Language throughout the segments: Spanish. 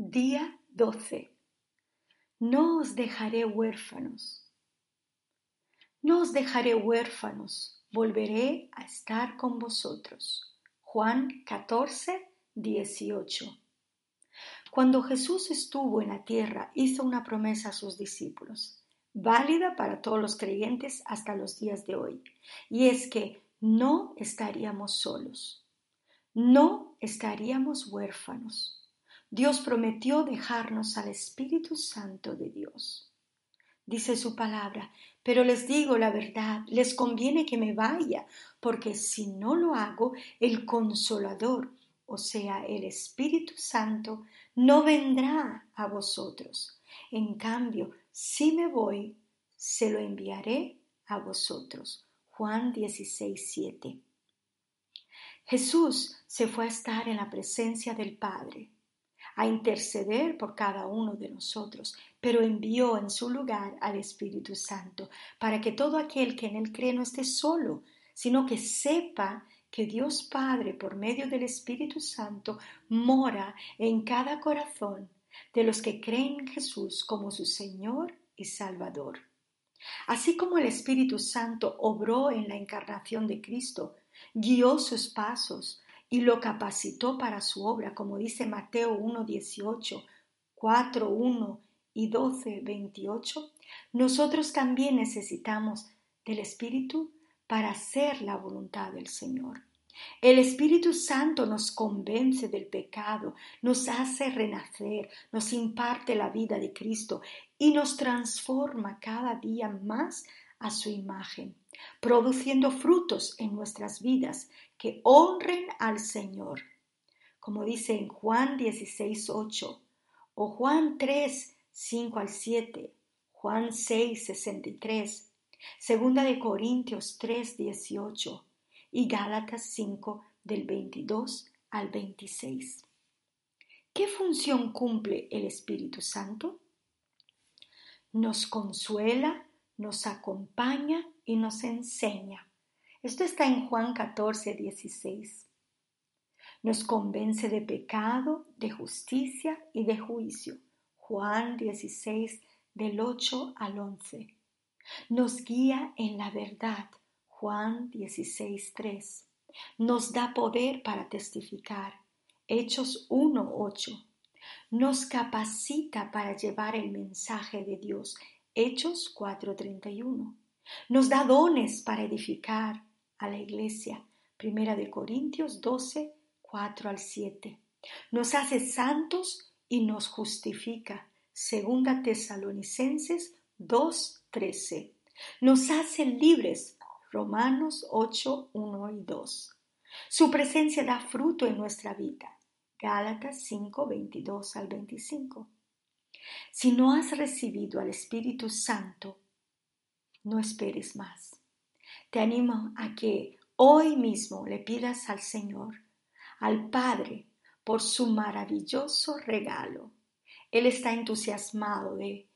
Día 12. No os dejaré huérfanos. No os dejaré huérfanos, volveré a estar con vosotros. Juan 14, 18. Cuando Jesús estuvo en la tierra, hizo una promesa a sus discípulos, válida para todos los creyentes hasta los días de hoy, y es que no estaríamos solos, no estaríamos huérfanos. Dios prometió dejarnos al Espíritu Santo de Dios. Dice su palabra, pero les digo la verdad, les conviene que me vaya, porque si no lo hago, el consolador, o sea, el Espíritu Santo, no vendrá a vosotros. En cambio, si me voy, se lo enviaré a vosotros. Juan 16, 7. Jesús se fue a estar en la presencia del Padre a interceder por cada uno de nosotros, pero envió en su lugar al Espíritu Santo para que todo aquel que en él cree no esté solo, sino que sepa que Dios Padre, por medio del Espíritu Santo, mora en cada corazón de los que creen en Jesús como su Señor y Salvador. Así como el Espíritu Santo obró en la encarnación de Cristo, guió sus pasos, y lo capacitó para su obra, como dice Mateo 1, 18, 4, 1 y 12, 28, nosotros también necesitamos del Espíritu para hacer la voluntad del Señor. El Espíritu Santo nos convence del pecado, nos hace renacer, nos imparte la vida de Cristo y nos transforma cada día más a su imagen, produciendo frutos en nuestras vidas que honren al Señor. Como dice en Juan 16, 8 o Juan 3, 5 al 7, Juan 6, 63, Segunda de Corintios 3, 18 y Gálatas 5 del 22 al 26. ¿Qué función cumple el Espíritu Santo? Nos consuela, nos acompaña y nos enseña. Esto está en Juan 14, 16. Nos convence de pecado, de justicia y de juicio. Juan 16, del 8 al 11. Nos guía en la verdad. Juan 16, 3. Nos da poder para testificar. Hechos 1, 8. Nos capacita para llevar el mensaje de Dios. Hechos 4:31. Nos da dones para edificar a la iglesia. Primera de Corintios 12, 4 al 7. Nos hace santos y nos justifica. Segunda Tesalonicenses 2, 13. Nos hace libres. Romanos 8, 1 y 2. Su presencia da fruto en nuestra vida. Gálatas 5, 22 al 25. Si no has recibido al Espíritu Santo, no esperes más. Te animo a que hoy mismo le pidas al Señor, al Padre, por su maravilloso regalo. Él está entusiasmado de,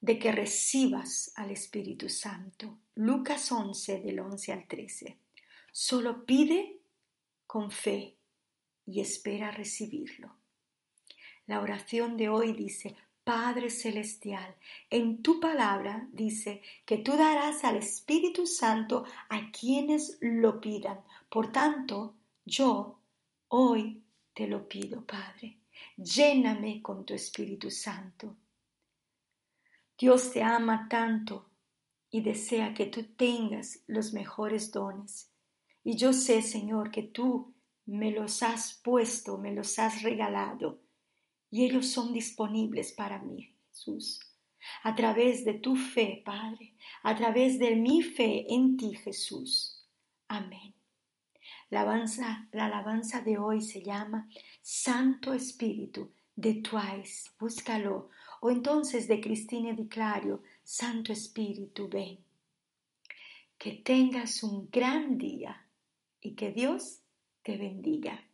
de que recibas al Espíritu Santo. Lucas 11 del 11 al 13. Solo pide con fe y espera recibirlo. La oración de hoy dice, Padre Celestial, en tu palabra dice que tú darás al Espíritu Santo a quienes lo pidan. Por tanto, yo hoy te lo pido, Padre. Lléname con tu Espíritu Santo. Dios te ama tanto y desea que tú tengas los mejores dones. Y yo sé, Señor, que tú me los has puesto, me los has regalado y ellos son disponibles para mí, Jesús. A través de tu fe, Padre, a través de mi fe en ti, Jesús. Amén. La alabanza, la alabanza de hoy se llama Santo Espíritu de Twice, búscalo, o entonces de Cristina Di Clario, Santo Espíritu, ven. Que tengas un gran día y que Dios te bendiga.